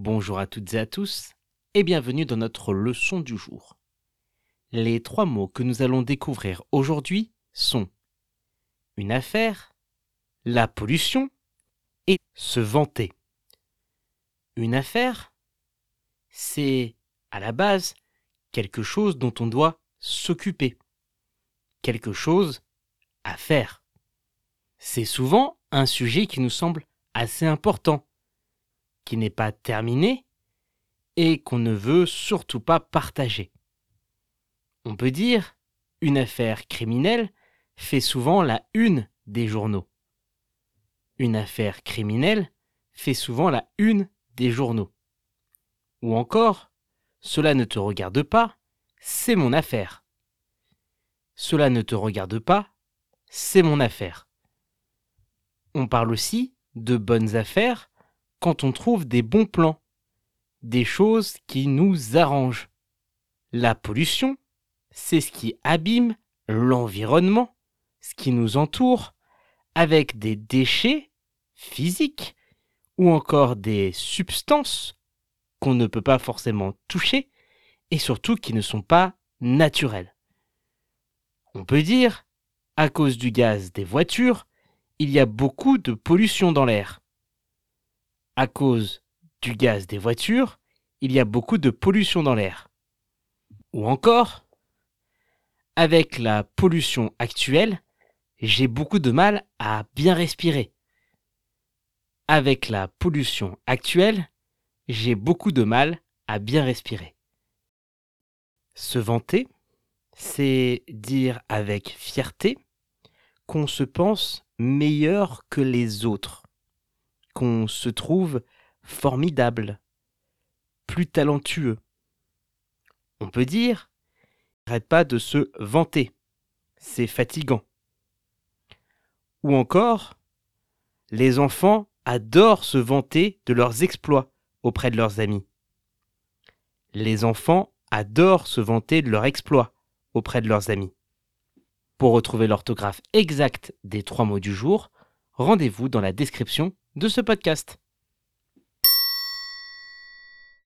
Bonjour à toutes et à tous et bienvenue dans notre leçon du jour. Les trois mots que nous allons découvrir aujourd'hui sont une affaire, la pollution et se vanter. Une affaire, c'est à la base quelque chose dont on doit s'occuper, quelque chose à faire. C'est souvent un sujet qui nous semble assez important, n'est pas terminé et qu'on ne veut surtout pas partager. On peut dire, une affaire criminelle fait souvent la une des journaux. Une affaire criminelle fait souvent la une des journaux. Ou encore, cela ne te regarde pas, c'est mon affaire. Cela ne te regarde pas, c'est mon affaire. On parle aussi de bonnes affaires quand on trouve des bons plans, des choses qui nous arrangent. La pollution, c'est ce qui abîme l'environnement, ce qui nous entoure, avec des déchets physiques ou encore des substances qu'on ne peut pas forcément toucher et surtout qui ne sont pas naturelles. On peut dire, à cause du gaz des voitures, il y a beaucoup de pollution dans l'air. À cause du gaz des voitures, il y a beaucoup de pollution dans l'air. Ou encore, avec la pollution actuelle, j'ai beaucoup de mal à bien respirer. Avec la pollution actuelle, j'ai beaucoup de mal à bien respirer. Se vanter, c'est dire avec fierté qu'on se pense meilleur que les autres, se trouve formidable, plus talentueux. On peut dire, arrête pas de se vanter, c'est fatigant. Ou encore, les enfants adorent se vanter de leurs exploits auprès de leurs amis. Les enfants adorent se vanter de leurs exploits auprès de leurs amis. Pour retrouver l'orthographe exacte des trois mots du jour, rendez-vous dans la description de ce podcast.